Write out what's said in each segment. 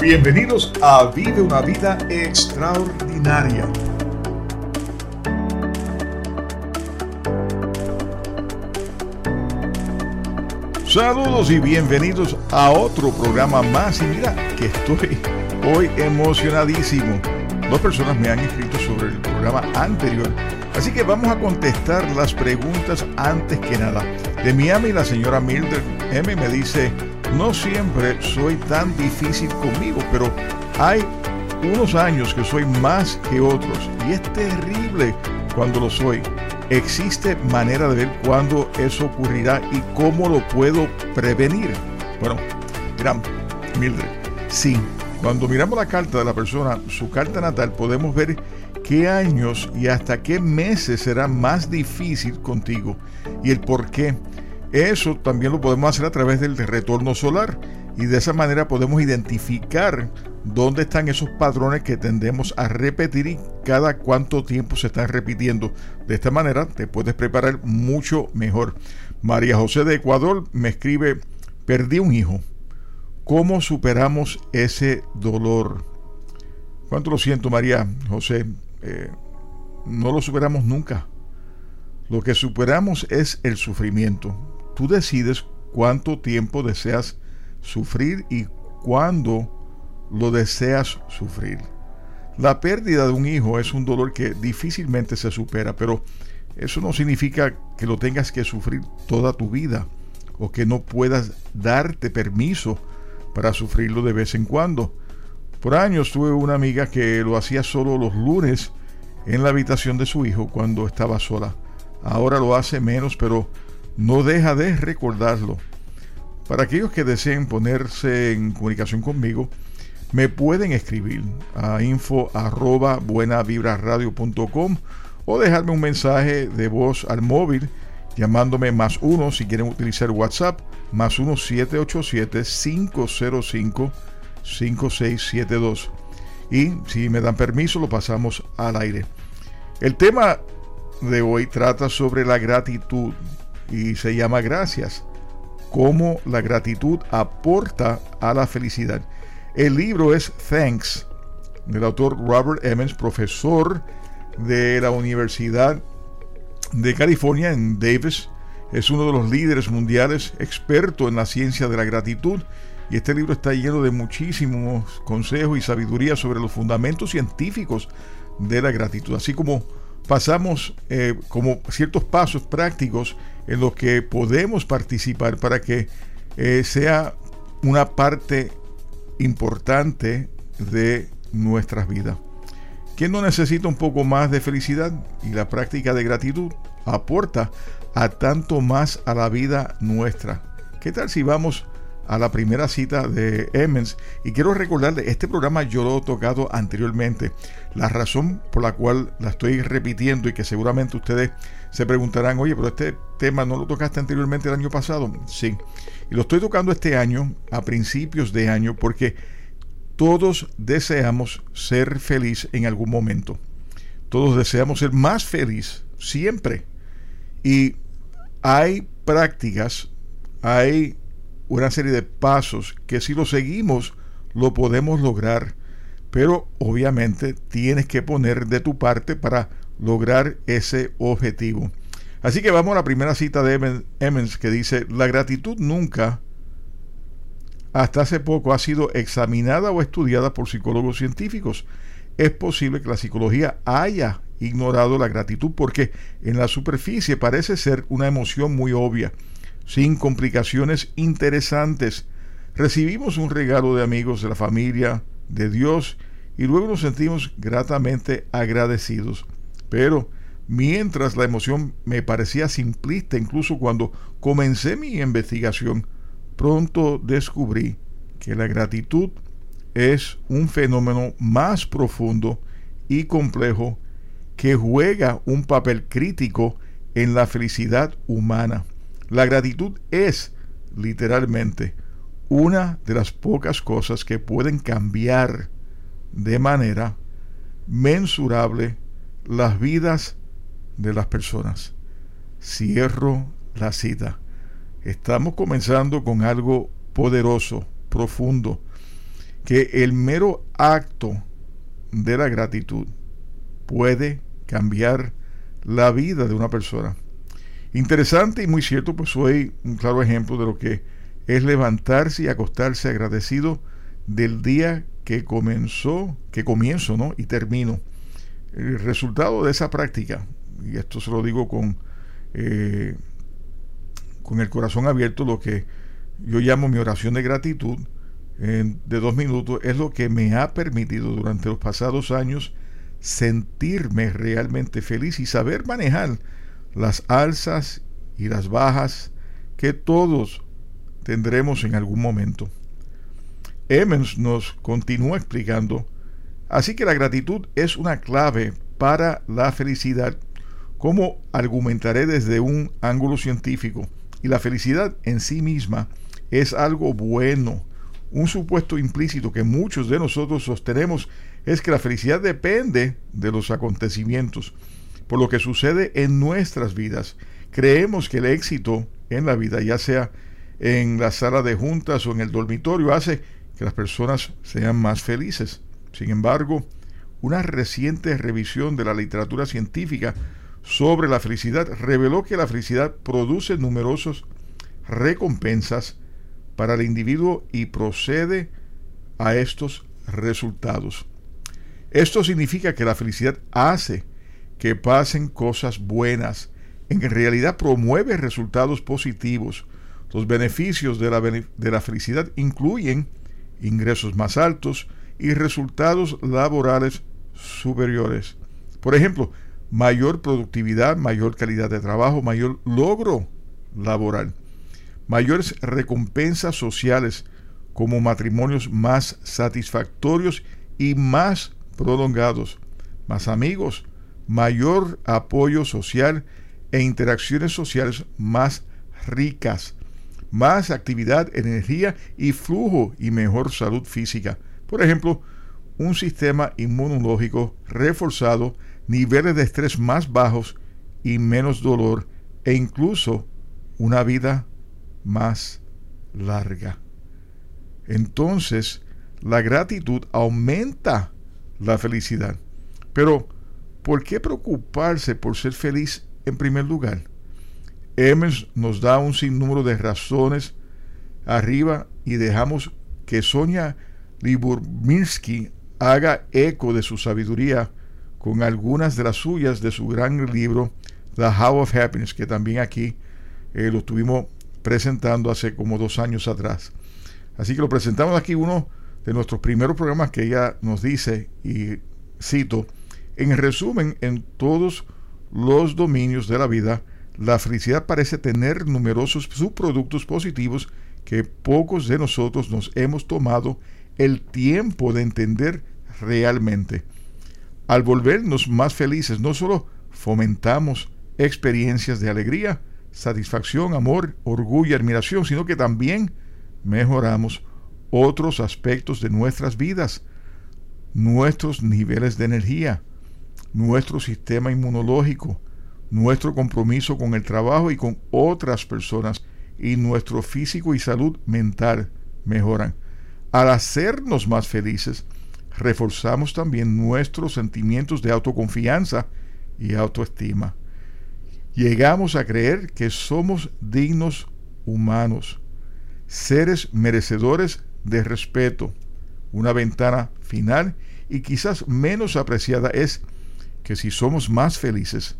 Bienvenidos a Vive una vida extraordinaria. Saludos y bienvenidos a otro programa más. Y mira que estoy hoy emocionadísimo. Dos personas me han escrito sobre el programa anterior. Así que vamos a contestar las preguntas antes que nada. De Miami, la señora Mildred M me dice, no siempre soy tan difícil conmigo, pero hay unos años que soy más que otros y es terrible cuando lo soy. ¿Existe manera de ver cuándo eso ocurrirá y cómo lo puedo prevenir? Bueno, miramos, Mildred, sí, cuando miramos la carta de la persona, su carta natal, podemos ver qué años y hasta qué meses será más difícil contigo y el por qué. Eso también lo podemos hacer a través del retorno solar y de esa manera podemos identificar dónde están esos patrones que tendemos a repetir y cada cuánto tiempo se están repitiendo. De esta manera te puedes preparar mucho mejor. María José de Ecuador me escribe, perdí un hijo. ¿Cómo superamos ese dolor? ¿Cuánto lo siento, María José? Eh, no lo superamos nunca. Lo que superamos es el sufrimiento tú decides cuánto tiempo deseas sufrir y cuándo lo deseas sufrir. La pérdida de un hijo es un dolor que difícilmente se supera, pero eso no significa que lo tengas que sufrir toda tu vida o que no puedas darte permiso para sufrirlo de vez en cuando. Por años tuve una amiga que lo hacía solo los lunes en la habitación de su hijo cuando estaba sola. Ahora lo hace menos, pero no deja de recordarlo. Para aquellos que deseen ponerse en comunicación conmigo, me pueden escribir a info arroba o dejarme un mensaje de voz al móvil llamándome más uno si quieren utilizar WhatsApp, más uno 787 505 5672. Y si me dan permiso, lo pasamos al aire. El tema de hoy trata sobre la gratitud y se llama Gracias, cómo la gratitud aporta a la felicidad. El libro es Thanks, del autor Robert Emmons, profesor de la Universidad de California en Davis. Es uno de los líderes mundiales, experto en la ciencia de la gratitud. Y este libro está lleno de muchísimos consejos y sabiduría sobre los fundamentos científicos de la gratitud, así como pasamos eh, como ciertos pasos prácticos en los que podemos participar para que eh, sea una parte importante de nuestras vidas. ¿Quién no necesita un poco más de felicidad? Y la práctica de gratitud aporta a tanto más a la vida nuestra. ¿Qué tal si vamos a la primera cita de Emmons. Y quiero recordarle, este programa yo lo he tocado anteriormente. La razón por la cual la estoy repitiendo y que seguramente ustedes se preguntarán, oye, pero este tema no lo tocaste anteriormente el año pasado. Sí, y lo estoy tocando este año, a principios de año, porque todos deseamos ser feliz en algún momento. Todos deseamos ser más feliz siempre. Y hay prácticas, hay una serie de pasos que si lo seguimos lo podemos lograr, pero obviamente tienes que poner de tu parte para lograr ese objetivo. Así que vamos a la primera cita de Emmons que dice, la gratitud nunca hasta hace poco ha sido examinada o estudiada por psicólogos científicos. Es posible que la psicología haya ignorado la gratitud porque en la superficie parece ser una emoción muy obvia sin complicaciones interesantes. Recibimos un regalo de amigos de la familia, de Dios, y luego nos sentimos gratamente agradecidos. Pero mientras la emoción me parecía simplista, incluso cuando comencé mi investigación, pronto descubrí que la gratitud es un fenómeno más profundo y complejo que juega un papel crítico en la felicidad humana. La gratitud es literalmente una de las pocas cosas que pueden cambiar de manera mensurable las vidas de las personas. Cierro la cita. Estamos comenzando con algo poderoso, profundo, que el mero acto de la gratitud puede cambiar la vida de una persona. Interesante y muy cierto, pues soy un claro ejemplo de lo que es levantarse y acostarse agradecido del día que comenzó, que comienzo, ¿no? Y termino. El resultado de esa práctica, y esto se lo digo con, eh, con el corazón abierto, lo que yo llamo mi oración de gratitud de dos minutos, es lo que me ha permitido durante los pasados años sentirme realmente feliz y saber manejar las alzas y las bajas que todos tendremos en algún momento. Emmons nos continúa explicando, así que la gratitud es una clave para la felicidad, como argumentaré desde un ángulo científico, y la felicidad en sí misma es algo bueno. Un supuesto implícito que muchos de nosotros sostenemos es que la felicidad depende de los acontecimientos, por lo que sucede en nuestras vidas. Creemos que el éxito en la vida, ya sea en la sala de juntas o en el dormitorio, hace que las personas sean más felices. Sin embargo, una reciente revisión de la literatura científica sobre la felicidad reveló que la felicidad produce numerosas recompensas para el individuo y procede a estos resultados. Esto significa que la felicidad hace que pasen cosas buenas, en realidad promueve resultados positivos. Los beneficios de la, de la felicidad incluyen ingresos más altos y resultados laborales superiores. Por ejemplo, mayor productividad, mayor calidad de trabajo, mayor logro laboral, mayores recompensas sociales como matrimonios más satisfactorios y más prolongados, más amigos, mayor apoyo social e interacciones sociales más ricas, más actividad, energía y flujo y mejor salud física. Por ejemplo, un sistema inmunológico reforzado, niveles de estrés más bajos y menos dolor e incluso una vida más larga. Entonces, la gratitud aumenta la felicidad. Pero, ¿por qué preocuparse por ser feliz en primer lugar? Emmons nos da un sinnúmero de razones arriba y dejamos que Sonia Liburminsky haga eco de su sabiduría con algunas de las suyas de su gran libro The How of Happiness, que también aquí eh, lo estuvimos presentando hace como dos años atrás. Así que lo presentamos aquí uno de nuestros primeros programas que ella nos dice, y cito, en resumen, en todos los dominios de la vida, la felicidad parece tener numerosos subproductos positivos que pocos de nosotros nos hemos tomado el tiempo de entender realmente. Al volvernos más felices, no solo fomentamos experiencias de alegría, satisfacción, amor, orgullo y admiración, sino que también mejoramos otros aspectos de nuestras vidas, nuestros niveles de energía, nuestro sistema inmunológico, nuestro compromiso con el trabajo y con otras personas y nuestro físico y salud mental mejoran. Al hacernos más felices, reforzamos también nuestros sentimientos de autoconfianza y autoestima. Llegamos a creer que somos dignos humanos, seres merecedores de respeto. Una ventana final y quizás menos apreciada es que si somos más felices,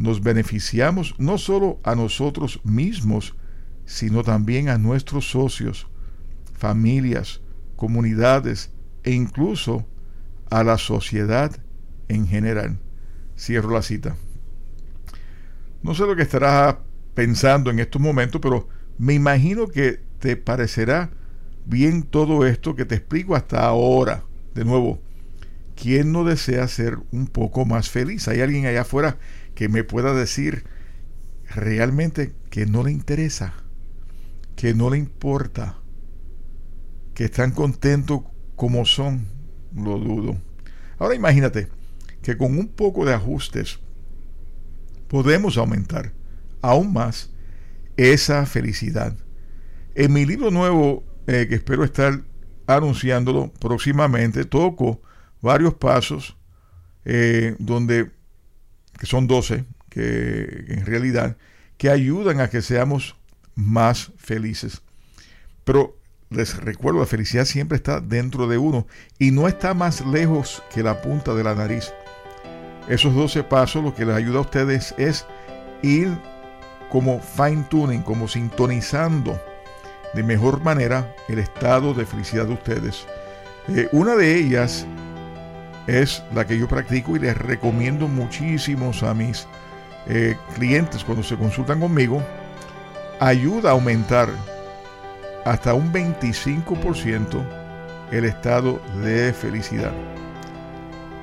nos beneficiamos no solo a nosotros mismos, sino también a nuestros socios, familias, comunidades e incluso a la sociedad en general. Cierro la cita. No sé lo que estarás pensando en estos momentos, pero me imagino que te parecerá bien todo esto que te explico hasta ahora. De nuevo, ¿quién no desea ser un poco más feliz? ¿Hay alguien allá afuera que me pueda decir realmente que no le interesa, que no le importa, que están contentos como son? Lo dudo. Ahora imagínate que con un poco de ajustes podemos aumentar aún más esa felicidad. En mi libro nuevo, eh, que espero estar anunciándolo próximamente, toco varios pasos eh, donde, que son 12, que en realidad, que ayudan a que seamos más felices. Pero les recuerdo, la felicidad siempre está dentro de uno y no está más lejos que la punta de la nariz. Esos 12 pasos lo que les ayuda a ustedes es ir como fine tuning, como sintonizando de mejor manera el estado de felicidad de ustedes. Eh, una de ellas es la que yo practico y les recomiendo muchísimos a mis eh, clientes cuando se consultan conmigo. Ayuda a aumentar hasta un 25% el estado de felicidad.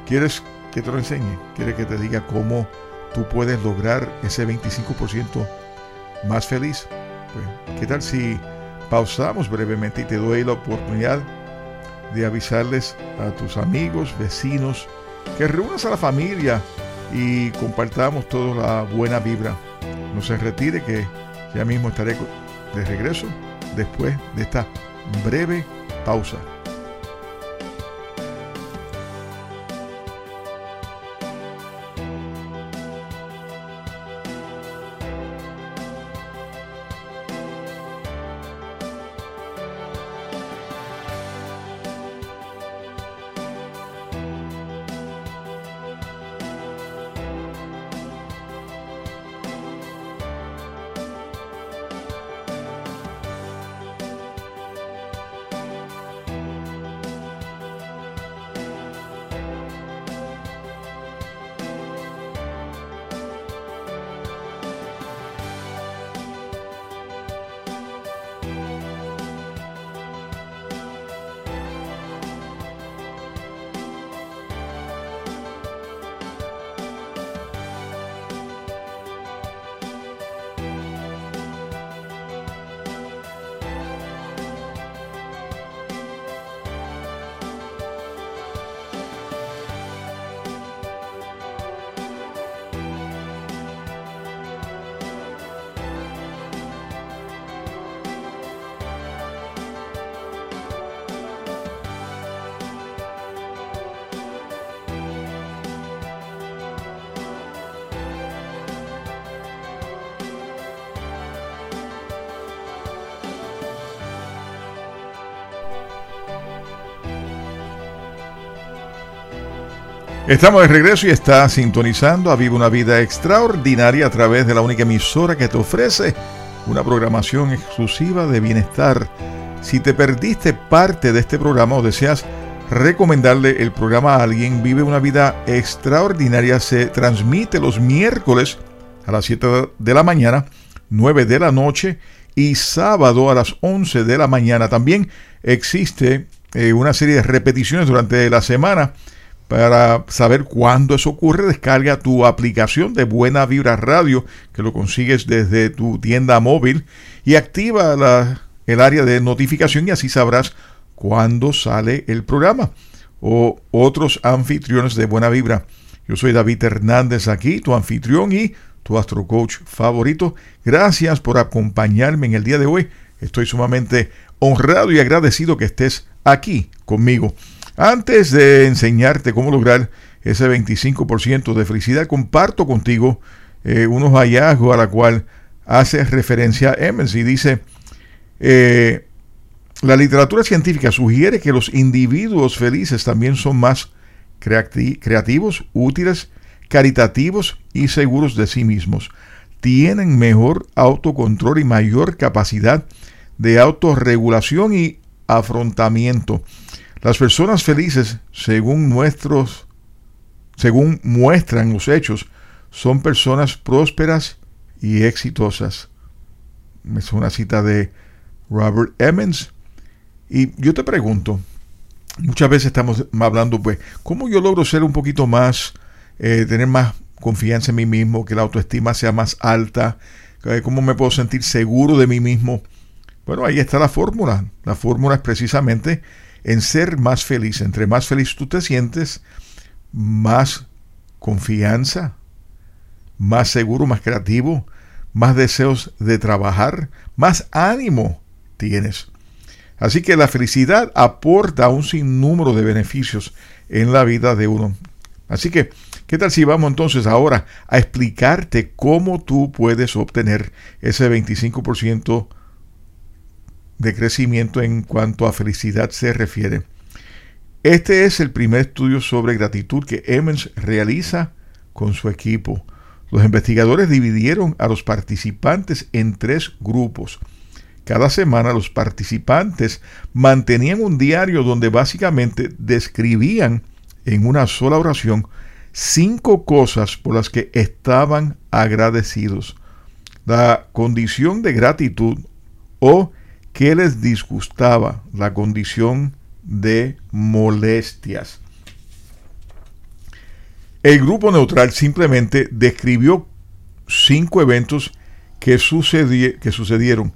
¿Quieres que te lo enseñe? ¿Quieres que te diga cómo tú puedes lograr ese 25% más feliz? Pues, ¿Qué tal si pausamos brevemente y te doy la oportunidad de avisarles a tus amigos, vecinos, que reúnas a la familia y compartamos toda la buena vibra. No se retire que ya mismo estaré de regreso después de esta breve pausa. Estamos de regreso y está sintonizando a Viva una Vida Extraordinaria a través de la única emisora que te ofrece una programación exclusiva de bienestar. Si te perdiste parte de este programa o deseas recomendarle el programa a alguien, Vive una Vida Extraordinaria se transmite los miércoles a las 7 de la mañana, 9 de la noche y sábado a las 11 de la mañana. También existe eh, una serie de repeticiones durante la semana para saber cuándo eso ocurre, descarga tu aplicación de Buena Vibra Radio, que lo consigues desde tu tienda móvil, y activa el área de notificación y así sabrás cuándo sale el programa o otros anfitriones de Buena Vibra. Yo soy David Hernández aquí, tu anfitrión y tu astrocoach favorito. Gracias por acompañarme en el día de hoy. Estoy sumamente honrado y agradecido que estés aquí conmigo. Antes de enseñarte cómo lograr ese 25% de felicidad, comparto contigo eh, unos hallazgos a la cual hace referencia y dice, eh, la literatura científica sugiere que los individuos felices también son más creativos, útiles, caritativos y seguros de sí mismos. Tienen mejor autocontrol y mayor capacidad de autorregulación y afrontamiento. Las personas felices, según nuestros, según muestran los hechos, son personas prósperas y exitosas. Es una cita de Robert Emmons. Y yo te pregunto, muchas veces estamos hablando, pues, ¿cómo yo logro ser un poquito más, eh, tener más confianza en mí mismo, que la autoestima sea más alta? Eh, ¿Cómo me puedo sentir seguro de mí mismo? Bueno, ahí está la fórmula. La fórmula es precisamente en ser más feliz. Entre más feliz tú te sientes, más confianza, más seguro, más creativo, más deseos de trabajar, más ánimo tienes. Así que la felicidad aporta un sinnúmero de beneficios en la vida de uno. Así que, ¿qué tal si vamos entonces ahora a explicarte cómo tú puedes obtener ese 25% de crecimiento en cuanto a felicidad se refiere? Este es el primer estudio sobre gratitud que Emmons realiza con su equipo. Los investigadores dividieron a los participantes en tres grupos. Cada semana los participantes mantenían un diario donde básicamente describían en una sola oración cinco cosas por las que estaban agradecidos. La condición de gratitud o que les disgustaba, la condición de molestias. El grupo neutral simplemente describió cinco eventos que, que sucedieron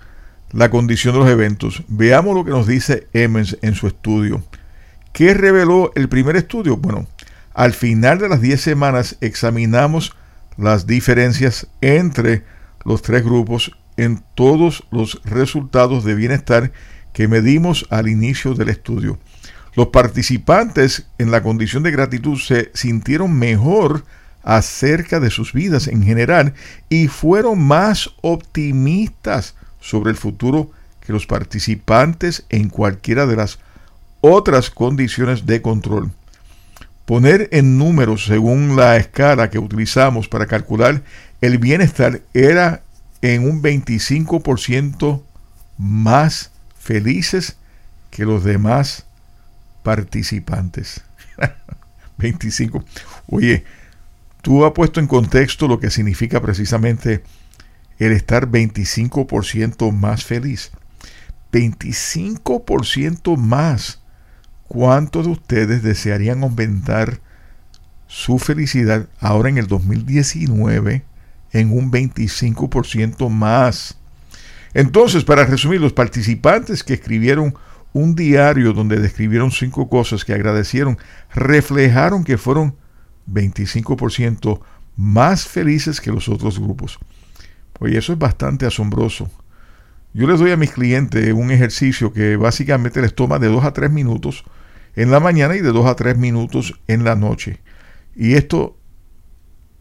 la condición de los eventos. Veamos lo que nos dice Emmons en su estudio. ¿Qué reveló el primer estudio? Bueno, al final de las 10 semanas examinamos las diferencias entre los tres grupos en todos los resultados de bienestar que medimos al inicio del estudio. Los participantes en la condición de gratitud se sintieron mejor acerca de sus vidas en general y fueron más optimistas sobre el futuro que los participantes en cualquiera de las otras condiciones de control. Poner en números según la escala que utilizamos para calcular el bienestar era en un 25% más felices que los demás participantes. 25. Oye, tú has puesto en contexto lo que significa precisamente el estar 25% más feliz. 25% más. ¿Cuántos de ustedes desearían aumentar su felicidad ahora en el 2019 en un 25% más? Entonces, para resumir, los participantes que escribieron un diario donde describieron cinco cosas que agradecieron, reflejaron que fueron 25% más felices que los otros grupos. Oye, eso es bastante asombroso. Yo les doy a mis clientes un ejercicio que básicamente les toma de 2 a 3 minutos en la mañana y de 2 a 3 minutos en la noche. Y esto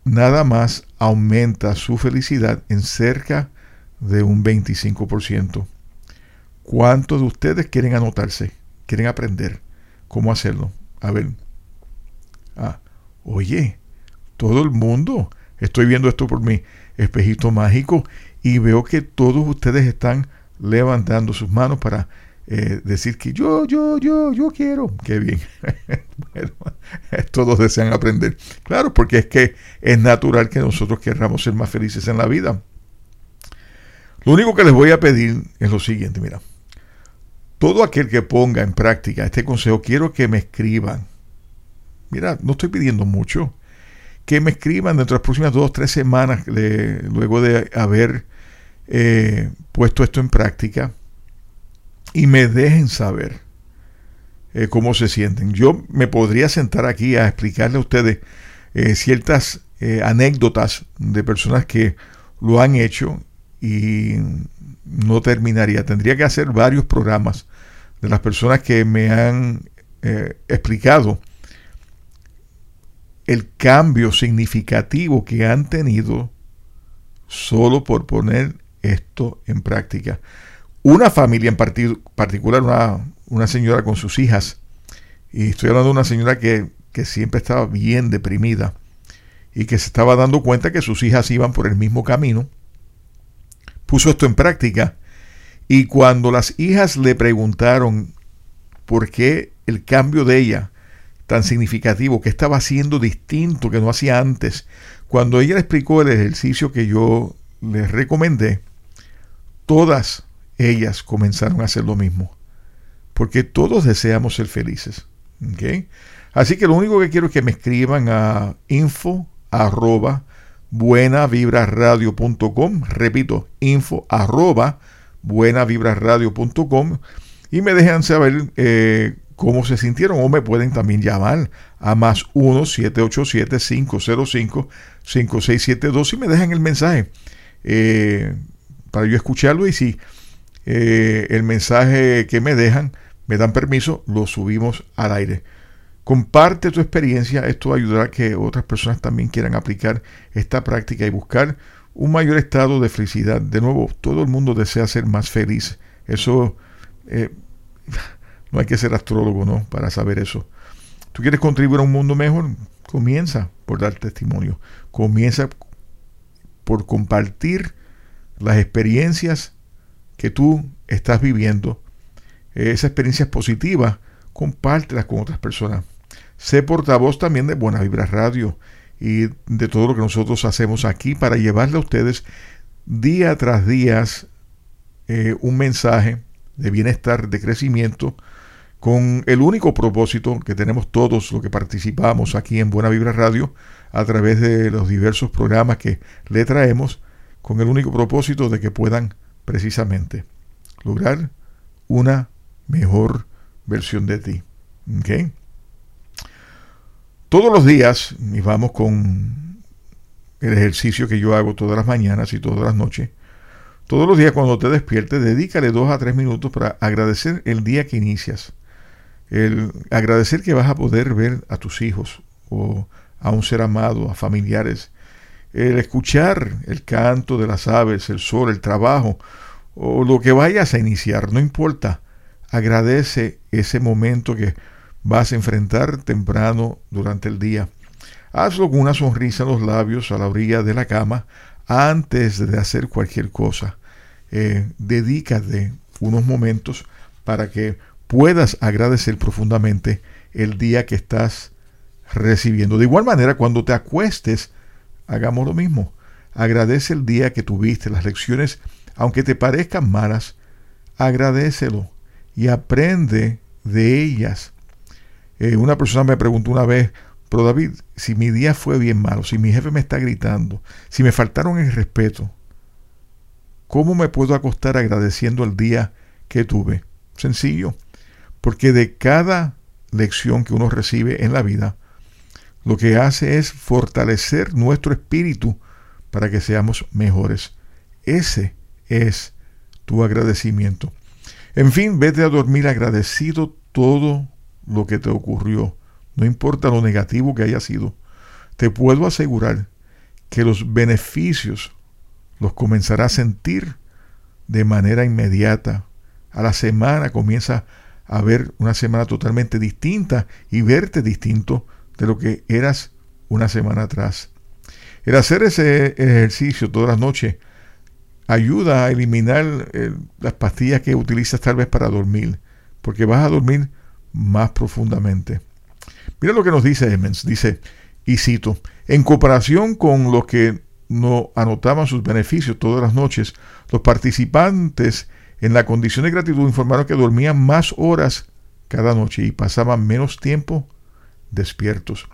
nada más aumenta su felicidad en cerca de un 25%. ¿Cuántos de ustedes quieren anotarse? ¿Quieren aprender cómo hacerlo? A ver. Ah, oye, todo el mundo. Estoy viendo esto por mi espejito mágico y veo que todos ustedes están levantando sus manos para eh, decir que yo, yo, yo, yo quiero. Qué bien. bueno, todos desean aprender. Claro, porque es que es natural que nosotros querramos ser más felices en la vida. Lo único que les voy a pedir es lo siguiente, mira. Todo aquel que ponga en práctica este consejo, quiero que me escriban. Mira, no estoy pidiendo mucho que me escriban dentro de las próximas dos o tres semanas, luego de haber eh, puesto esto en práctica, y me dejen saber eh, cómo se sienten. Yo me podría sentar aquí a explicarle a ustedes eh, ciertas anécdotas de personas que lo han hecho y no terminaría. Tendría que hacer varios programas de las personas que me han explicado el cambio significativo que han tenido solo por poner esto en práctica. Una familia en particular, una, una, señora con sus hijas, y estoy hablando de una señora que, que siempre estaba bien deprimida y que se estaba dando cuenta que sus hijas iban por el mismo camino, puso esto en práctica y cuando las hijas le preguntaron por qué el cambio de ella tan significativo, que estaba haciendo distinto que no hacía antes. Cuando ella le explicó el ejercicio que yo les recomendé, todas ellas comenzaron a hacer lo mismo. Porque todos deseamos ser felices. Así que lo único que quiero es que me escriban a info arroba buenavibraradio.com, repito, info arroba buenavibraradio.com y me dejan saber eh, cómo se sintieron. O me pueden también llamar a más 1-787-505-5672 y me dejan el mensaje eh, para yo escucharlo. Y si eh, el mensaje que me dejan me dan permiso, lo subimos al aire. Comparte tu experiencia, esto ayudará a que otras personas también quieran aplicar esta práctica y buscar un mayor estado de felicidad. De nuevo, todo el mundo desea ser más feliz. Eso, eh, no hay que ser astrólogo, ¿no? Para saber eso. ¿Tú quieres contribuir a un mundo mejor? Comienza por dar testimonio. Comienza por compartir las experiencias que tú estás viviendo. Esas experiencias positivas, compártelas con otras personas. Sé portavoz también de Buena Vibra Radio y de todo lo que nosotros hacemos aquí para llevarle a ustedes día tras día eh, un mensaje de bienestar, de crecimiento, con el único propósito que tenemos todos los que participamos aquí en Buena Vibra Radio a través de los diversos programas que le traemos, con el único propósito de que puedan precisamente lograr una mejor versión de ti. Todos los días, y vamos con el ejercicio que yo hago todas las mañanas y todas las noches, todos los días cuando te despiertes, dedícale dos a tres minutos para agradecer el día que inicias. El agradecer que vas a poder ver a tus hijos o a un ser amado, a familiares. El escuchar el canto de las aves, el sol, el trabajo o lo que vayas a iniciar, no importa. Agradece ese momento que vas a enfrentar temprano durante el día. Hazlo con una sonrisa en los labios a la orilla de la cama antes de hacer cualquier cosa. Eh, dedícate unos momentos para que puedas agradecer profundamente el día que estás recibiendo. De igual manera, cuando te acuestes, hagamos lo mismo. Agradece el día que tuviste, las lecciones, aunque te parezcan malas, agradecelo y aprende de ellas. Eh, una persona me preguntó una vez, pero David, si mi día fue bien malo, si mi jefe me está gritando, si me faltaron el respeto, ¿cómo me puedo acostar agradeciendo el día que tuve? Sencillo, porque de cada lección que uno recibe en la vida, lo que hace es fortalecer nuestro espíritu para que seamos mejores. Ese es tu agradecimiento. En fin, vete a dormir agradecido todo lo que te ocurrió, no importa lo negativo que haya sido, te puedo asegurar que los beneficios los comenzarás a sentir de manera inmediata. A la semana comienza a ver una semana totalmente distinta y verte distinto de lo que eras una semana atrás. El hacer ese ejercicio todas las noches ayuda a eliminar eh, las pastillas que utilizas tal vez para dormir, porque vas a dormir más profundamente. Mira lo que nos dice Emmons. Dice, y cito, en comparación con los que no anotaban sus beneficios todas las noches, los participantes en la condición de gratitud informaron que dormían más horas cada noche y pasaban menos tiempo despiertos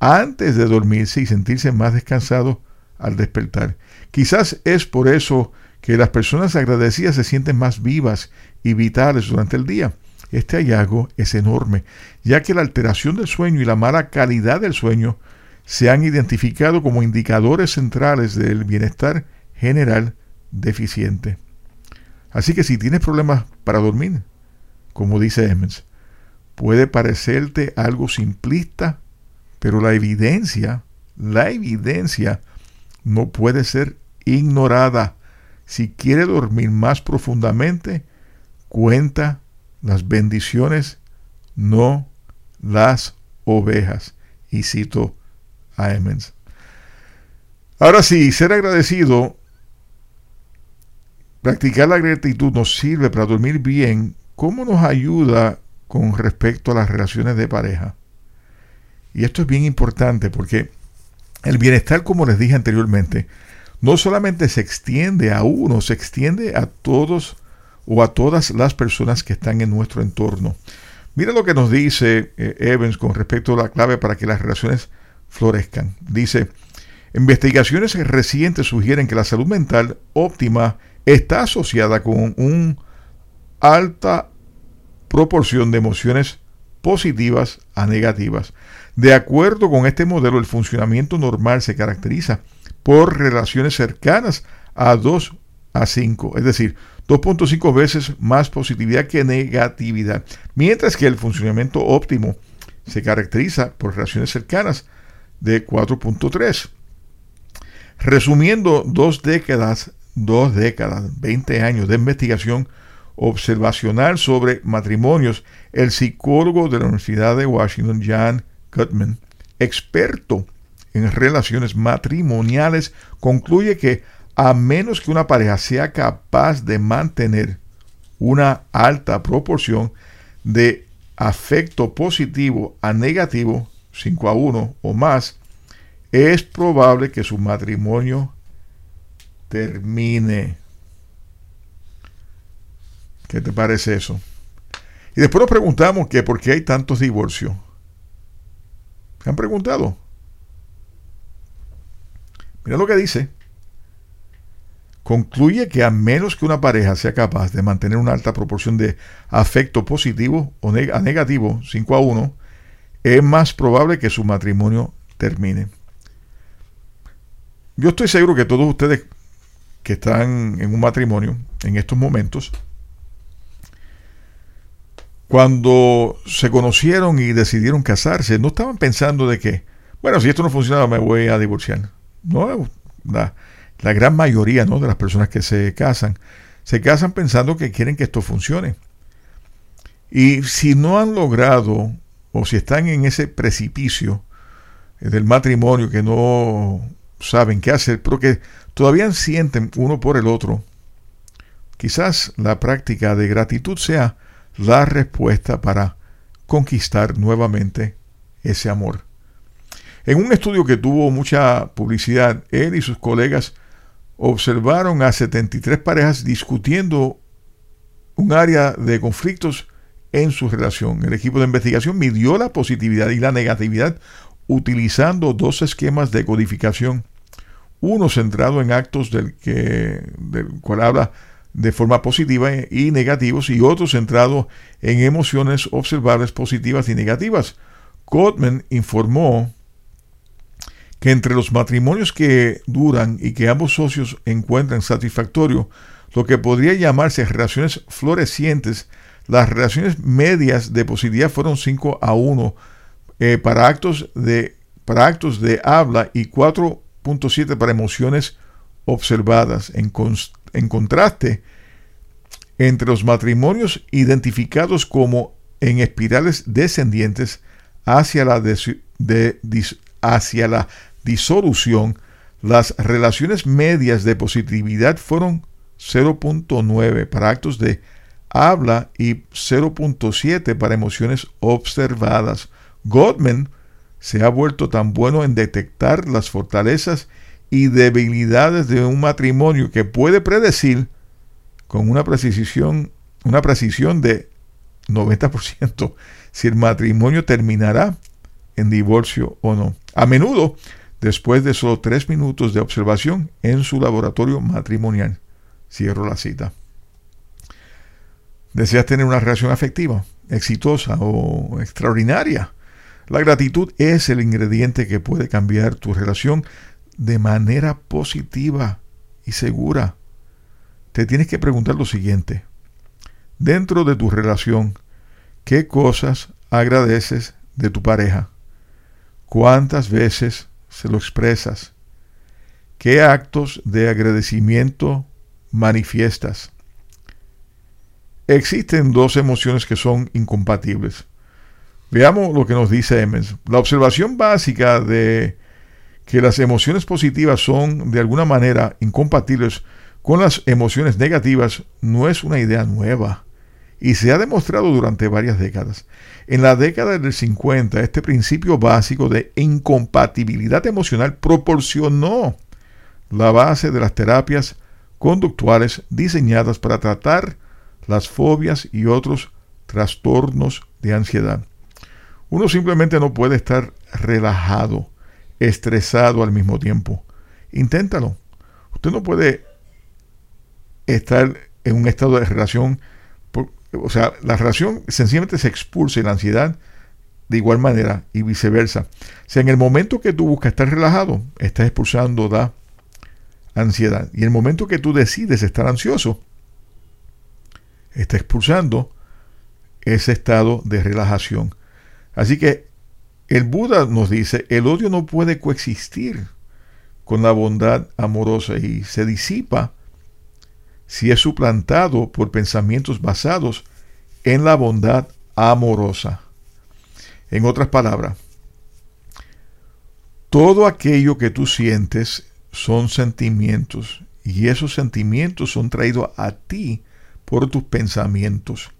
antes de dormirse y sentirse más descansados al despertar. Quizás es por eso que las personas agradecidas se sienten más vivas y vitales durante el día. Este hallazgo es enorme, ya que la alteración del sueño y la mala calidad del sueño se han identificado como indicadores centrales del bienestar general deficiente. Así que si tienes problemas para dormir, como dice Emmons, puede parecerte algo simplista, pero la evidencia, la evidencia no puede ser ignorada. Si quiere dormir más profundamente, cuenta las bendiciones, no las ovejas. Y cito a Emmons. Ahora sí, ser agradecido, practicar la gratitud nos sirve para dormir bien. ¿Cómo nos ayuda con respecto a las relaciones de pareja? Y esto es bien importante porque el bienestar, como les dije anteriormente, no solamente se extiende a uno, se extiende a todos o a todas las personas que están en nuestro entorno. Mira lo que nos dice eh, Evans con respecto a la clave para que las relaciones florezcan. Dice, investigaciones recientes sugieren que la salud mental óptima está asociada con una alta proporción de emociones positivas a negativas. De acuerdo con este modelo, el funcionamiento normal se caracteriza por relaciones cercanas a 2 a 5, es decir, 2.5 veces más positividad que negatividad, mientras que el funcionamiento óptimo se caracteriza por relaciones cercanas de 4.3. Resumiendo dos décadas, dos décadas, 20 años de investigación observacional sobre matrimonios, el psicólogo de la Universidad de Washington, Jan Gutman, experto en relaciones matrimoniales, concluye que a menos que una pareja sea capaz de mantener una alta proporción de afecto positivo a negativo, 5 a 1 o más, es probable que su matrimonio termine. ¿Qué te parece eso? Y después nos preguntamos que por qué hay tantos divorcios. ¿Se han preguntado? Mira lo que dice. Concluye que a menos que una pareja sea capaz de mantener una alta proporción de afecto positivo o negativo, 5 a 1, es más probable que su matrimonio termine. Yo estoy seguro que todos ustedes que están en un matrimonio en estos momentos, cuando se conocieron y decidieron casarse, no estaban pensando de que, bueno, si esto no funciona me voy a divorciar. No, la, gran mayoría ¿no? de las personas que se casan, se casan pensando que quieren que esto funcione. Y si no han logrado, o si están en ese precipicio del matrimonio que no saben qué hacer, pero que todavía sienten uno por el otro, quizás la práctica de gratitud sea la respuesta para conquistar nuevamente ese amor. En un estudio que tuvo mucha publicidad, él y sus colegas observaron a 73 parejas discutiendo un área de conflictos en su relación. El equipo de investigación midió la positividad y la negatividad utilizando dos esquemas de codificación. Uno centrado en actos del, que, del cual habla de forma positiva y negativos y otro centrado en emociones observables positivas y negativas. Gottman informó que entre los matrimonios que duran y que ambos socios encuentran satisfactorio lo que podría llamarse relaciones florecientes, las relaciones medias de positividad fueron 5 a 1 eh, para, actos de, para actos de habla y 4.7 para emociones observadas. En, en, contraste, entre los matrimonios identificados como en espirales descendientes hacia la, de, hacia la disolución, las relaciones medias de positividad fueron 0.9 para actos de habla y 0.7 para emociones observadas. Gottman se ha vuelto tan bueno en detectar las fortalezas y debilidades de un matrimonio que puede predecir con una precisión, una precisión de 90% si el matrimonio terminará en divorcio o no. A menudo después de solo tres minutos de observación en su laboratorio matrimonial. Cierro la cita. ¿Deseas tener una relación afectiva, exitosa o extraordinaria? La gratitud es el ingrediente que puede cambiar tu relación de manera positiva y segura. Te tienes que preguntar lo siguiente. Dentro de tu relación, ¿qué cosas agradeces de tu pareja? ¿Cuántas veces se lo expresas? ¿Qué actos de agradecimiento manifiestas? Existen dos emociones que son incompatibles. Veamos lo que nos dice Emmons. La observación básica de que las emociones positivas son de alguna manera incompatibles con las emociones negativas no es una idea nueva y se ha demostrado durante varias décadas. En la década del 50, este principio básico de incompatibilidad emocional proporcionó la base de las terapias conductuales diseñadas para tratar las fobias y otros trastornos de ansiedad. Uno simplemente no puede estar relajado, estresado al mismo tiempo. Inténtalo. Usted no puede estar en un estado de relación, o sea, la relación sencillamente se expulsa y la ansiedad de igual manera y viceversa. O sea, en el momento que tú buscas estar relajado, estás expulsando la ansiedad. Y en el momento que tú decides estar ansioso, estás expulsando ese estado de relajación. Así que el Buda nos dice, el odio no puede coexistir con la bondad amorosa y se disipa si es suplantado por pensamientos basados en la bondad amorosa. En otras palabras, todo aquello que tú sientes son sentimientos y esos sentimientos son traídos a ti por tus pensamientos.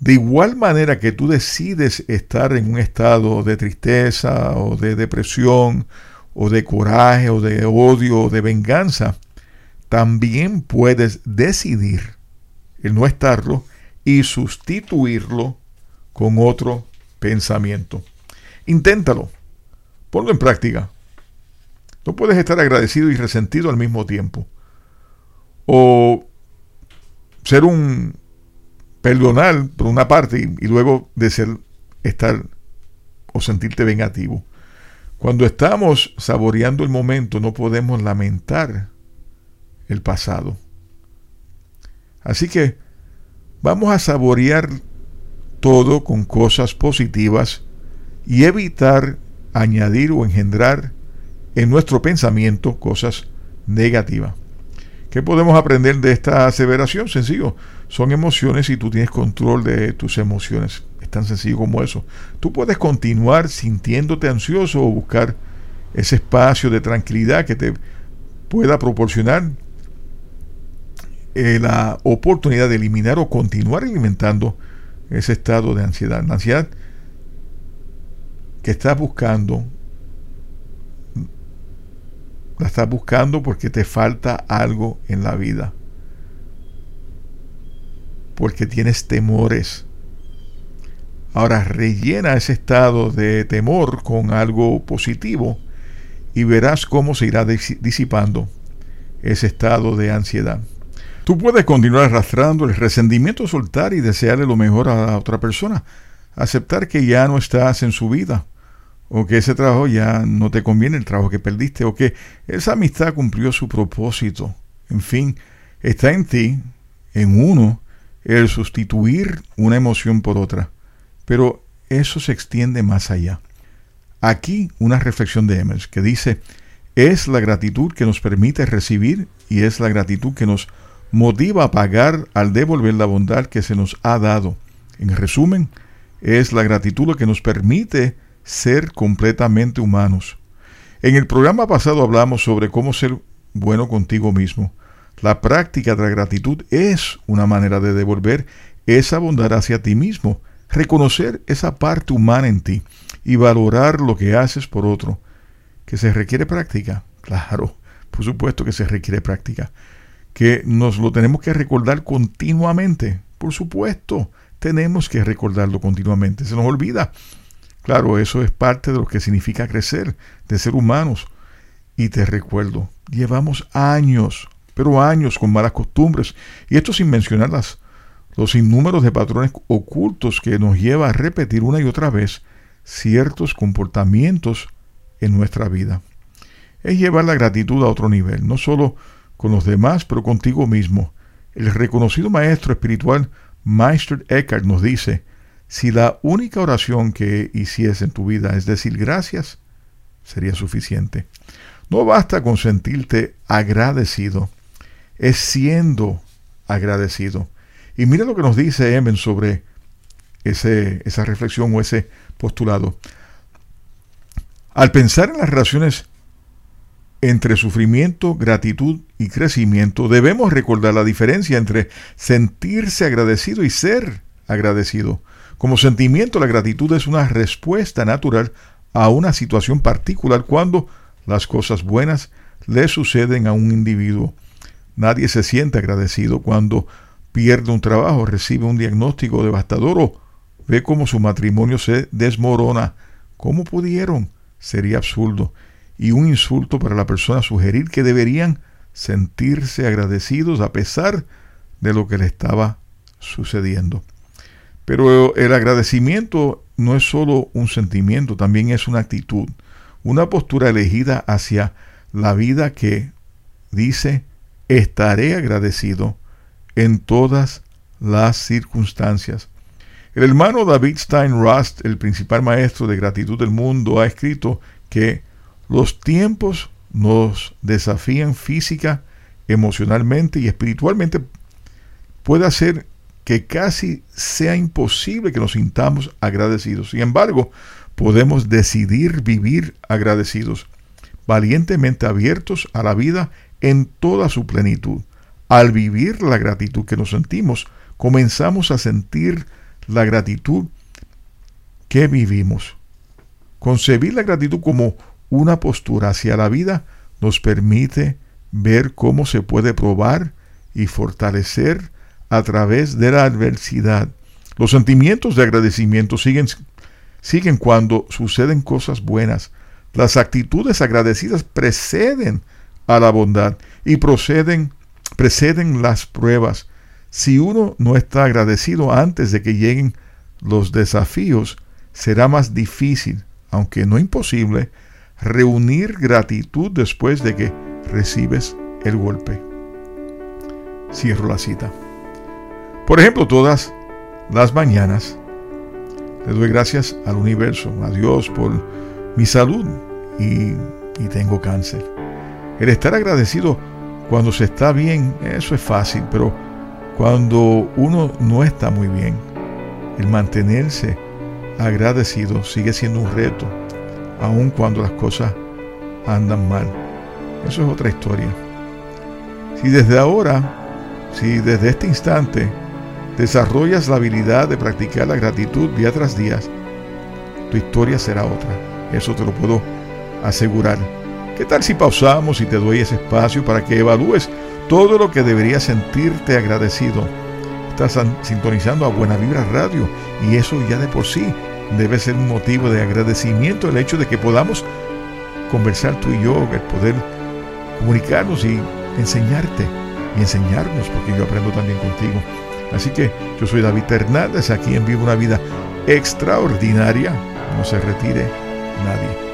De igual manera que tú decides estar en un estado de tristeza o de depresión o de coraje o de odio o de venganza, también puedes decidir el no estarlo y sustituirlo con otro pensamiento. Inténtalo, ponlo en práctica. No puedes estar agradecido y resentido al mismo tiempo. O ser un perdonar por una parte y, luego de ser estar o sentirte vengativo. Cuando estamos saboreando el momento no podemos lamentar el pasado. Así que vamos a saborear todo con cosas positivas y evitar añadir o engendrar en nuestro pensamiento cosas negativas. ¿Qué podemos aprender de esta aseveración? Sencillo, son emociones y tú tienes control de tus emociones. Es tan sencillo como eso. Tú puedes continuar sintiéndote ansioso o buscar ese espacio de tranquilidad que te pueda proporcionar eh, la oportunidad de eliminar o continuar alimentando ese estado de ansiedad. La ansiedad que estás buscando la estás buscando porque te falta algo en la vida. Porque tienes temores. Ahora rellena ese estado de temor con algo positivo y verás cómo se irá disipando ese estado de ansiedad. Tú puedes continuar arrastrando el resentimiento, soltar y desearle lo mejor a otra persona. Aceptar que ya no estás en su vida o que ese trabajo ya no te conviene, el trabajo que perdiste, o que esa amistad cumplió su propósito. En fin, está en ti, en uno, el sustituir una emoción por otra. Pero eso se extiende más allá. Aquí una reflexión de Emmers que dice, es la gratitud que nos permite recibir y es la gratitud que nos motiva a pagar al devolver la bondad que se nos ha dado. En resumen, es la gratitud lo que nos permite ser completamente humanos. En el programa pasado hablamos sobre cómo ser bueno contigo mismo. La práctica de la gratitud es una manera de devolver esa bondad hacia ti mismo, reconocer esa parte humana en ti y valorar lo que haces por otro. ¿Que se requiere práctica? Claro, por supuesto que se requiere práctica. Que nos lo tenemos que recordar continuamente. Por supuesto, tenemos que recordarlo continuamente. Se nos olvida. Claro, eso es parte de lo que significa crecer, de ser humanos. Y te recuerdo, llevamos años, pero años con malas costumbres, y esto sin mencionar los innúmeros de patrones ocultos que nos lleva a repetir una y otra vez ciertos comportamientos en nuestra vida. Es llevar la gratitud a otro nivel, no solo con los demás, pero contigo mismo. El reconocido maestro espiritual Meister Eckhart nos dice, si la única oración que hiciese en tu vida es decir gracias, sería suficiente. No basta con sentirte agradecido, es siendo agradecido. Y mira lo que nos dice Emen sobre ese, esa reflexión o ese postulado. Al pensar en las relaciones entre sufrimiento, gratitud y crecimiento, debemos recordar la diferencia entre sentirse agradecido y ser agradecido. Como sentimiento, la gratitud es una respuesta natural a una situación particular cuando las cosas buenas le suceden a un individuo. Nadie se siente agradecido cuando pierde un trabajo, recibe un diagnóstico devastador o ve cómo su matrimonio se desmorona. ¿Cómo pudieron? Sería absurdo y un insulto para la persona sugerir que deberían sentirse agradecidos a pesar de lo que le estaba sucediendo. Pero el agradecimiento no es solo un sentimiento, también es una actitud, una postura elegida hacia la vida que dice, estaré agradecido en todas las circunstancias. El hermano David Stein Rust, el principal maestro de gratitud del mundo, ha escrito que los tiempos nos desafían física, emocionalmente y espiritualmente. Puede hacer que casi sea imposible que nos sintamos agradecidos. Sin embargo, podemos decidir vivir agradecidos, valientemente abiertos a la vida en toda su plenitud. Al vivir la gratitud que nos sentimos, comenzamos a sentir la gratitud que vivimos. Concebir la gratitud como una postura hacia la vida nos permite ver cómo se puede probar y fortalecer a través de la adversidad. Los sentimientos de agradecimiento siguen, siguen cuando suceden cosas buenas. Las actitudes agradecidas preceden a la bondad y proceden, preceden las pruebas. Si uno no está agradecido antes de que lleguen los desafíos, será más difícil, aunque no imposible, reunir gratitud después de que recibes el golpe. Cierro la cita. Por ejemplo, todas las mañanas le doy gracias al universo, a Dios por mi salud y, y tengo cáncer. El estar agradecido cuando se está bien, eso es fácil, pero cuando uno no está muy bien, el mantenerse agradecido sigue siendo un reto aun cuando las cosas andan mal. Eso es otra historia. Si desde ahora, si desde este instante desarrollas la habilidad de practicar la gratitud día tras día, tu historia será otra. Eso te lo puedo asegurar. ¿Qué tal si pausamos y te doy ese espacio para que evalúes todo lo que deberías sentirte agradecido? Estás sintonizando a Buena Vibra Radio y eso ya de por sí debe ser un motivo de agradecimiento el hecho de que podamos conversar tú y yo, el poder comunicarnos y enseñarte y enseñarnos, porque yo aprendo también contigo. Así que yo soy David Hernández, aquí en Vivo una Vida Extraordinaria. No se retire nadie.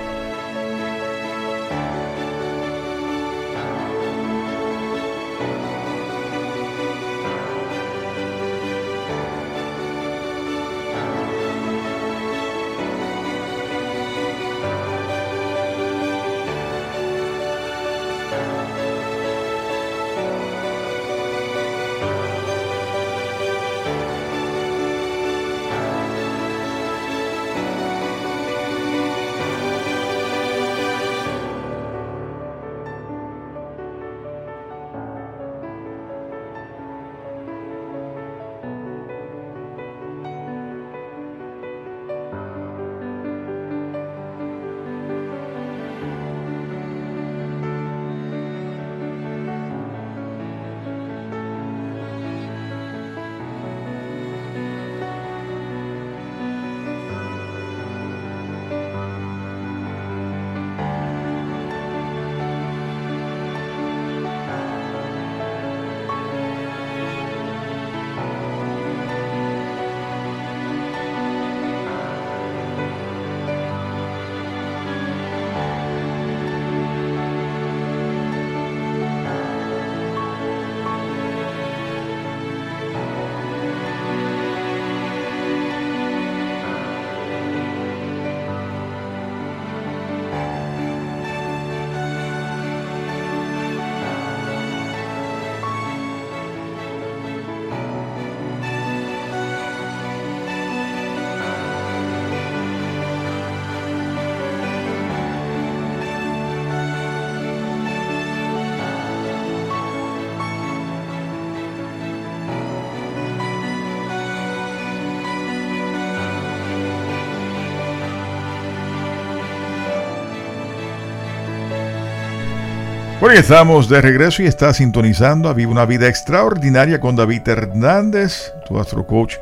Bueno, estamos de regreso y está sintonizando a Viva una Vida Extraordinaria con David Hernández, tu astro coach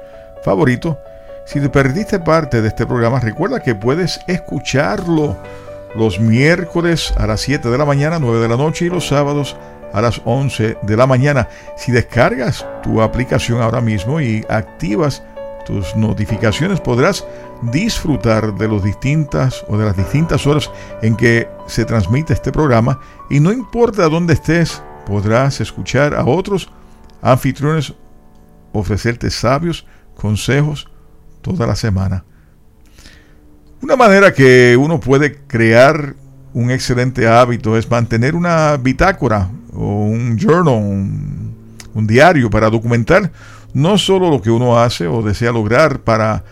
favorito. Si te perdiste parte de este programa, recuerda que puedes escucharlo los miércoles a las 7 de la mañana, 9 de la noche y los sábados a las 11 de la mañana. Si descargas tu aplicación ahora mismo y activas notificaciones, podrás disfrutar de los distintas o de las distintas horas en que se transmite este programa y no importa dónde estés, podrás escuchar a otros anfitriones ofrecerte sabios consejos toda la semana. Una manera que uno puede crear un excelente hábito es mantener una bitácora o un journal, un diario para documentar no solo lo que uno hace o desea lograr para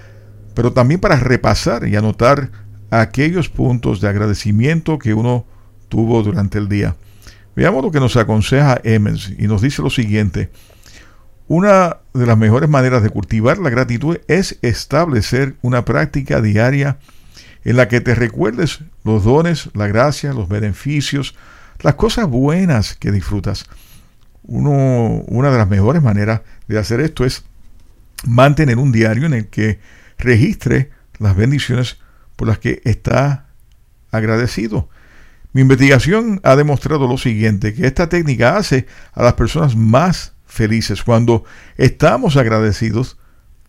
pero también para repasar y anotar aquellos puntos de agradecimiento que uno tuvo durante el día. Veamos lo que nos aconseja Emmons y nos dice lo siguiente. Una de las mejores maneras de cultivar la gratitud es establecer una práctica diaria en la que te recuerdes los dones, la gracia, los beneficios, las cosas buenas que disfrutas. Uno, una de las mejores maneras de hacer esto es mantener un diario en el que registre las bendiciones por las que está agradecido. Mi investigación ha demostrado lo siguiente, que esta técnica hace a las personas más felices. Cuando estamos agradecidos,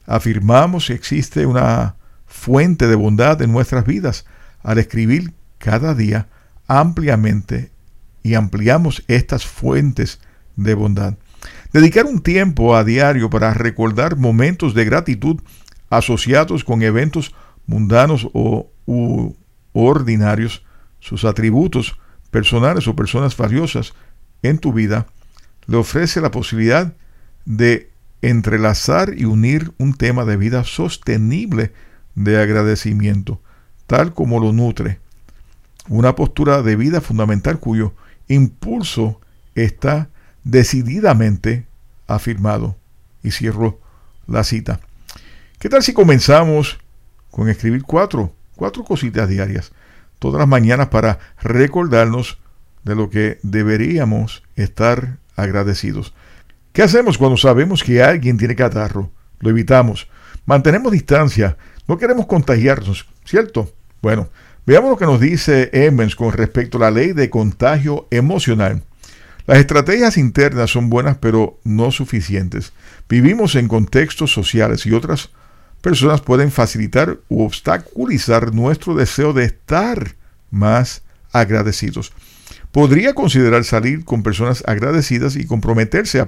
afirmamos que existe una fuente de bondad en nuestras vidas al escribir cada día ampliamente y ampliamos estas fuentes de bondad. Dedicar un tiempo a diario para recordar momentos de gratitud asociados con eventos mundanos o ordinarios, sus atributos personales o personas valiosas en tu vida, le ofrece la posibilidad de entrelazar y unir un tema de vida sostenible de agradecimiento, tal como lo nutre. Una postura de vida fundamental cuyo impulso está decididamente afirmado. Y cierro la cita. ¿Qué tal si comenzamos con escribir cuatro, cuatro cositas diarias, todas las mañanas para recordarnos de lo que deberíamos estar agradecidos? ¿Qué hacemos cuando sabemos que alguien tiene catarro? Lo evitamos. Mantenemos distancia. No queremos contagiarnos, ¿cierto? Bueno, veamos lo que nos dice Emmons con respecto a la ley de contagio emocional. Las estrategias internas son buenas pero no suficientes. Vivimos en contextos sociales y otras personas pueden facilitar u obstaculizar nuestro deseo de estar más agradecidos. Podría considerar salir con personas agradecidas y comprometerse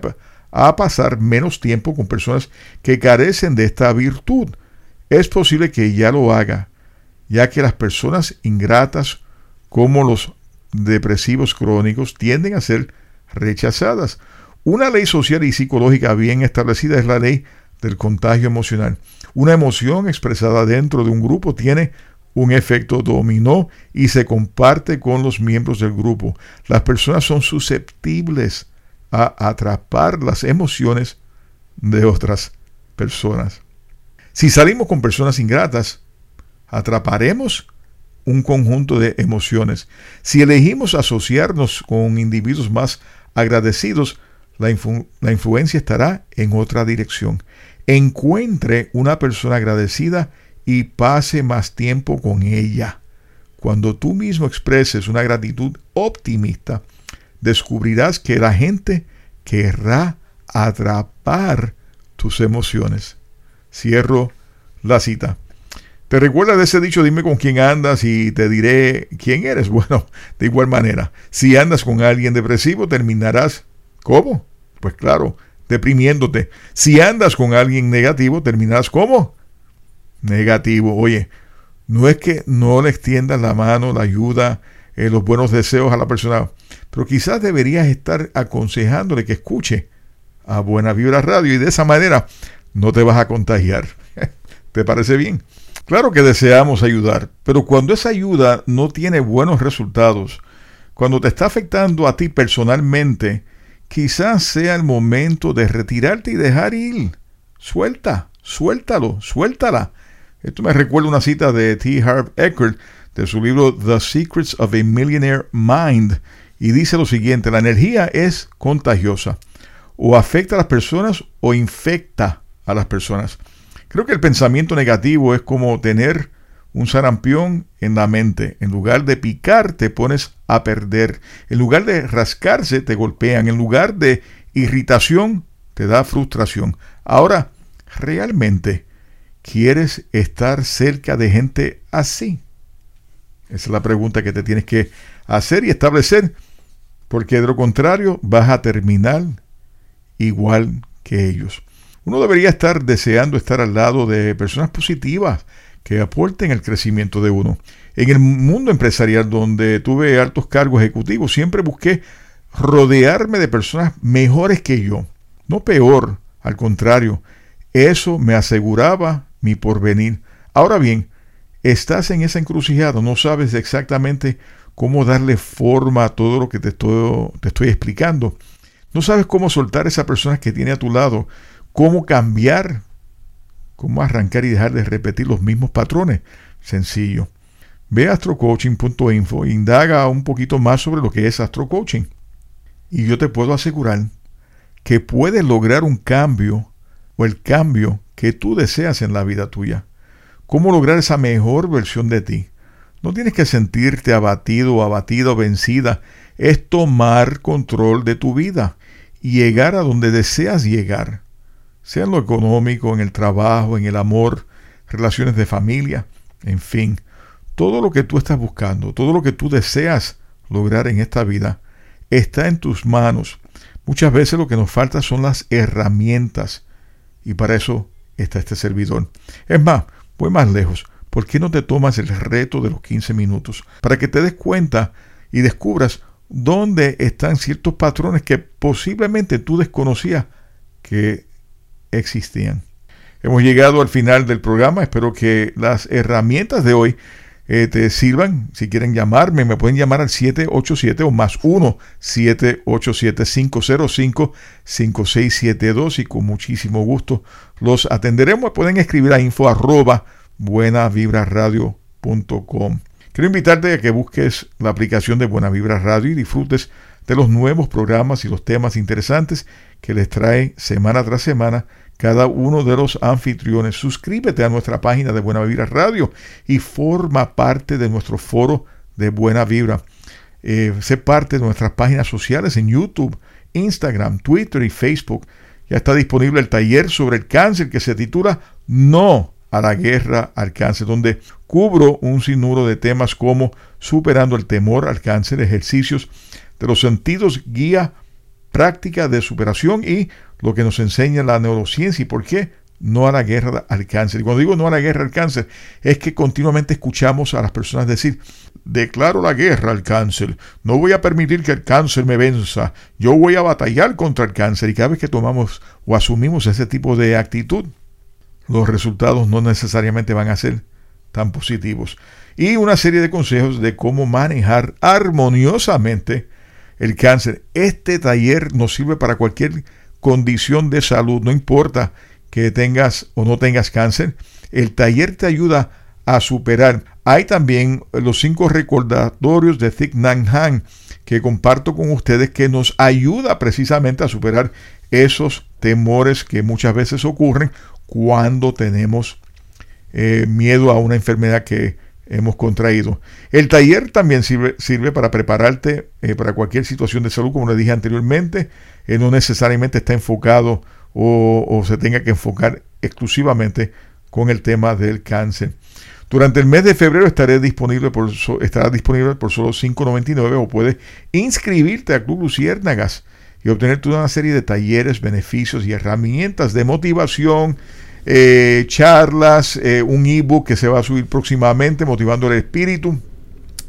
a, pasar menos tiempo con personas que carecen de esta virtud. Es posible que ya lo haga, ya que las personas ingratas como los depresivos crónicos tienden a ser rechazadas. Una ley social y psicológica bien establecida es la ley del contagio emocional. Una emoción expresada dentro de un grupo tiene un efecto dominó y se comparte con los miembros del grupo. Las personas son susceptibles a atrapar las emociones de otras personas. Si salimos con personas ingratas, atraparemos un conjunto de emociones. Si elegimos asociarnos con individuos más agradecidos, la, influencia estará en otra dirección encuentre una persona agradecida y pase más tiempo con ella. Cuando tú mismo expreses una gratitud optimista, descubrirás que la gente querrá atrapar tus emociones. Cierro la cita. ¿Te recuerdas de ese dicho, dime con quién andas y te diré quién eres? Bueno, de igual manera, si andas con alguien depresivo, terminarás, ¿cómo? Pues claro, deprimiéndote. Si andas con alguien negativo, terminas como negativo. Oye, no es que no le extiendas la mano, la ayuda, eh, los buenos deseos a la persona, pero quizás deberías estar aconsejándole que escuche a Buena Vibra Radio y de esa manera no te vas a contagiar. ¿Te parece bien? Claro que deseamos ayudar, pero cuando esa ayuda no tiene buenos resultados, cuando te está afectando a ti personalmente, quizás sea el momento de retirarte y dejar ir. Suelta, suéltalo, suéltala. Esto me recuerda una cita de T. Harv Eckert de su libro The Secrets of a Millionaire Mind. y dice lo siguiente, la energía es contagiosa, o afecta a las personas o infecta a las personas. Creo que el pensamiento negativo es como tener un sarampión en la mente. En lugar de picar, te pones a perder. En lugar de rascarse, te golpean. En lugar de irritación, te da frustración. Ahora, ¿realmente quieres estar cerca de gente así? Esa es la pregunta que te tienes que hacer y establecer, porque de lo contrario vas a terminar igual que ellos. Uno debería estar deseando estar al lado de personas positivas, que aporten el crecimiento de uno. En el mundo empresarial donde tuve altos cargos ejecutivos, siempre busqué rodearme de personas mejores que yo, no peor, al contrario, eso me aseguraba mi porvenir. Ahora bien, estás en esa encrucijada, no sabes exactamente cómo darle forma a todo lo que te estoy, te estoy explicando. No sabes cómo soltar a esa persona que tiene a tu lado, cómo cambiar cómo arrancar y dejar de repetir los mismos patrones. Sencillo. Ve a astrocoaching.info e indaga un poquito más sobre lo que es astrocoaching. Y yo te puedo asegurar que puedes lograr un cambio o el cambio que tú deseas en la vida tuya. ¿Cómo lograr esa mejor versión de ti? No tienes que sentirte abatido o abatida o vencida. Es tomar control de tu vida y llegar a donde deseas llegar sea en lo económico, en el trabajo, en el amor, relaciones de familia, en fin, todo lo que tú estás buscando, todo lo que tú deseas lograr en esta vida, está en tus manos. Muchas veces lo que nos falta son las herramientas y para eso está este servidor. Es más, voy más lejos. ¿Por qué no te tomas el reto de los 15 minutos? Para que te des cuenta y descubras dónde están ciertos patrones que posiblemente tú desconocías que existían. Hemos llegado al final del programa. Espero que las herramientas de hoy eh, te sirvan. Si quieren llamarme, me pueden llamar al 787 o más 1 787 505 5672 y con muchísimo gusto los atenderemos. Pueden escribir a info arroba buenavibraradio.com. Quiero invitarte a que busques la aplicación de Buena Vibra Radio y disfrutes de los nuevos programas y los temas interesantes que les trae semana tras semana cada uno de los anfitriones. Suscríbete a nuestra página de Buena Vibra Radio y forma parte de nuestro foro de Buena Vibra. Eh, sé parte de nuestras páginas sociales en YouTube, Instagram, Twitter y Facebook. Ya está disponible el taller sobre el cáncer que se titula No a la guerra al cáncer, donde cubro un sinnúmero de temas como superando el temor al cáncer, ejercicios de los sentidos, guía práctica de superación y lo que nos enseña la neurociencia y por qué no a la guerra al cáncer. Y cuando digo no a la guerra al cáncer, es que continuamente escuchamos a las personas decir, declaro la guerra al cáncer, no voy a permitir que el cáncer me venza, yo voy a batallar contra el cáncer. Y cada vez que tomamos o asumimos ese tipo de actitud, los resultados no necesariamente van a ser tan positivos. Y una serie de consejos de cómo manejar armoniosamente el cáncer. Este taller nos sirve para cualquier condición de salud, no importa que tengas o no tengas cáncer. El taller te ayuda a superar. Hay también los cinco recordatorios de Thich Nhat Hanh que comparto con ustedes que nos ayuda precisamente a superar esos temores que muchas veces ocurren cuando tenemos eh, miedo a una enfermedad que hemos contraído. El taller también sirve, para prepararte eh, para cualquier situación de salud, como le dije anteriormente. Eh, no necesariamente está enfocado o, se tenga que enfocar exclusivamente con el tema del cáncer. Durante el mes de febrero estaré disponible por, estará disponible por solo $5.99 o puedes inscribirte a Club Luciérnagas y obtener toda una serie de talleres, beneficios y herramientas de motivación, eh, charlas, eh, un ebook que se va a subir próximamente, motivando el espíritu,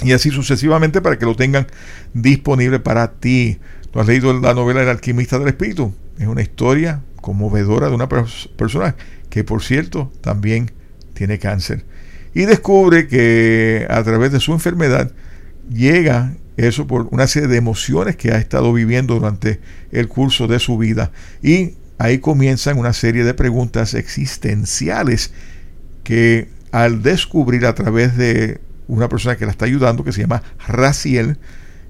y así sucesivamente para que lo tengan disponible para ti. ¿Tú has leído la novela El alquimista del espíritu? Es una historia conmovedora de una persona que, por cierto, también tiene cáncer. Y descubre que a través de su enfermedad llega eso por una serie de emociones que ha estado viviendo durante el curso de su vida. Y ahí comienzan una serie de preguntas existenciales que al descubrir a través de una persona que la está ayudando, que se llama Raciel,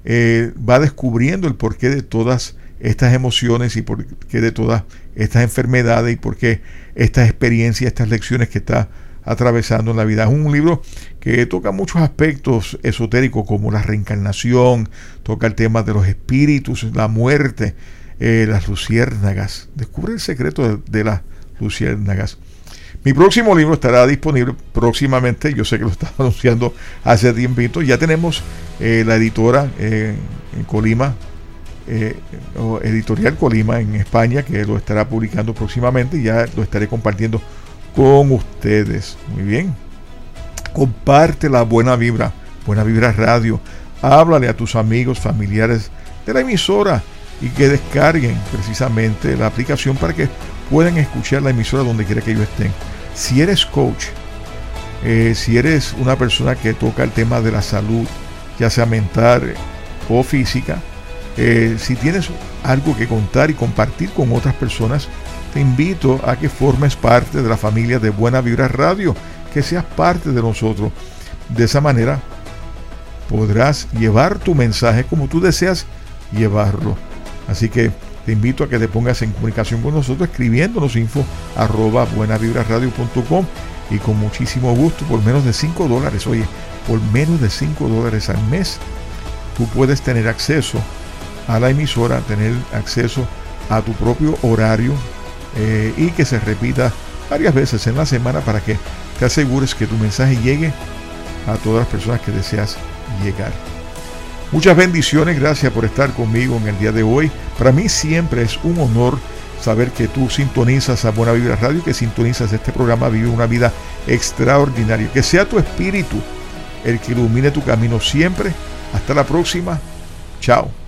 eh, va descubriendo el porqué de todas estas emociones y porqué de todas estas enfermedades y porqué estas experiencias, estas lecciones que está atravesando en la vida. Es un libro que toca muchos aspectos esotéricos como la reencarnación, toca el tema de los espíritus, la muerte, eh, las luciérnagas. Descubre el secreto de, las luciérnagas. Mi próximo libro estará disponible próximamente. Yo sé que lo estaba anunciando hace tiempo. Ya tenemos eh, la editora eh, en Colima, Editorial Colima en España, que lo estará publicando próximamente y ya lo estaré compartiendo con ustedes. Muy bien. Comparte la buena vibra, buena vibra radio. Háblale a tus amigos, familiares de la emisora y que descarguen precisamente la aplicación para que puedan escuchar la emisora donde quiera que ellos estén. Si eres coach, eh, si eres una persona que toca el tema de la salud, ya sea mental o física, eh, si tienes algo que contar y compartir con otras personas, te invito a que formes parte de la familia de Buena Vibra Radio, que seas parte de nosotros. De esa manera podrás llevar tu mensaje como tú deseas llevarlo. Así que te invito a que te pongas en comunicación con nosotros escribiéndonos info arroba buenavibraradio.com y con muchísimo gusto por menos de 5 dólares, oye, por menos de 5 dólares al mes, tú puedes tener acceso a la emisora, tener acceso a tu propio horario eh, y que se repita varias veces en la semana para que te asegures que tu mensaje llegue a todas las personas que deseas llegar. Muchas bendiciones, gracias por estar conmigo en el día de hoy. Para mí siempre es un honor saber que tú sintonizas a Buena Vibra Radio, que sintonizas este programa, vive una vida extraordinaria. Que sea tu espíritu el que ilumine tu camino siempre. Hasta la próxima. Chao.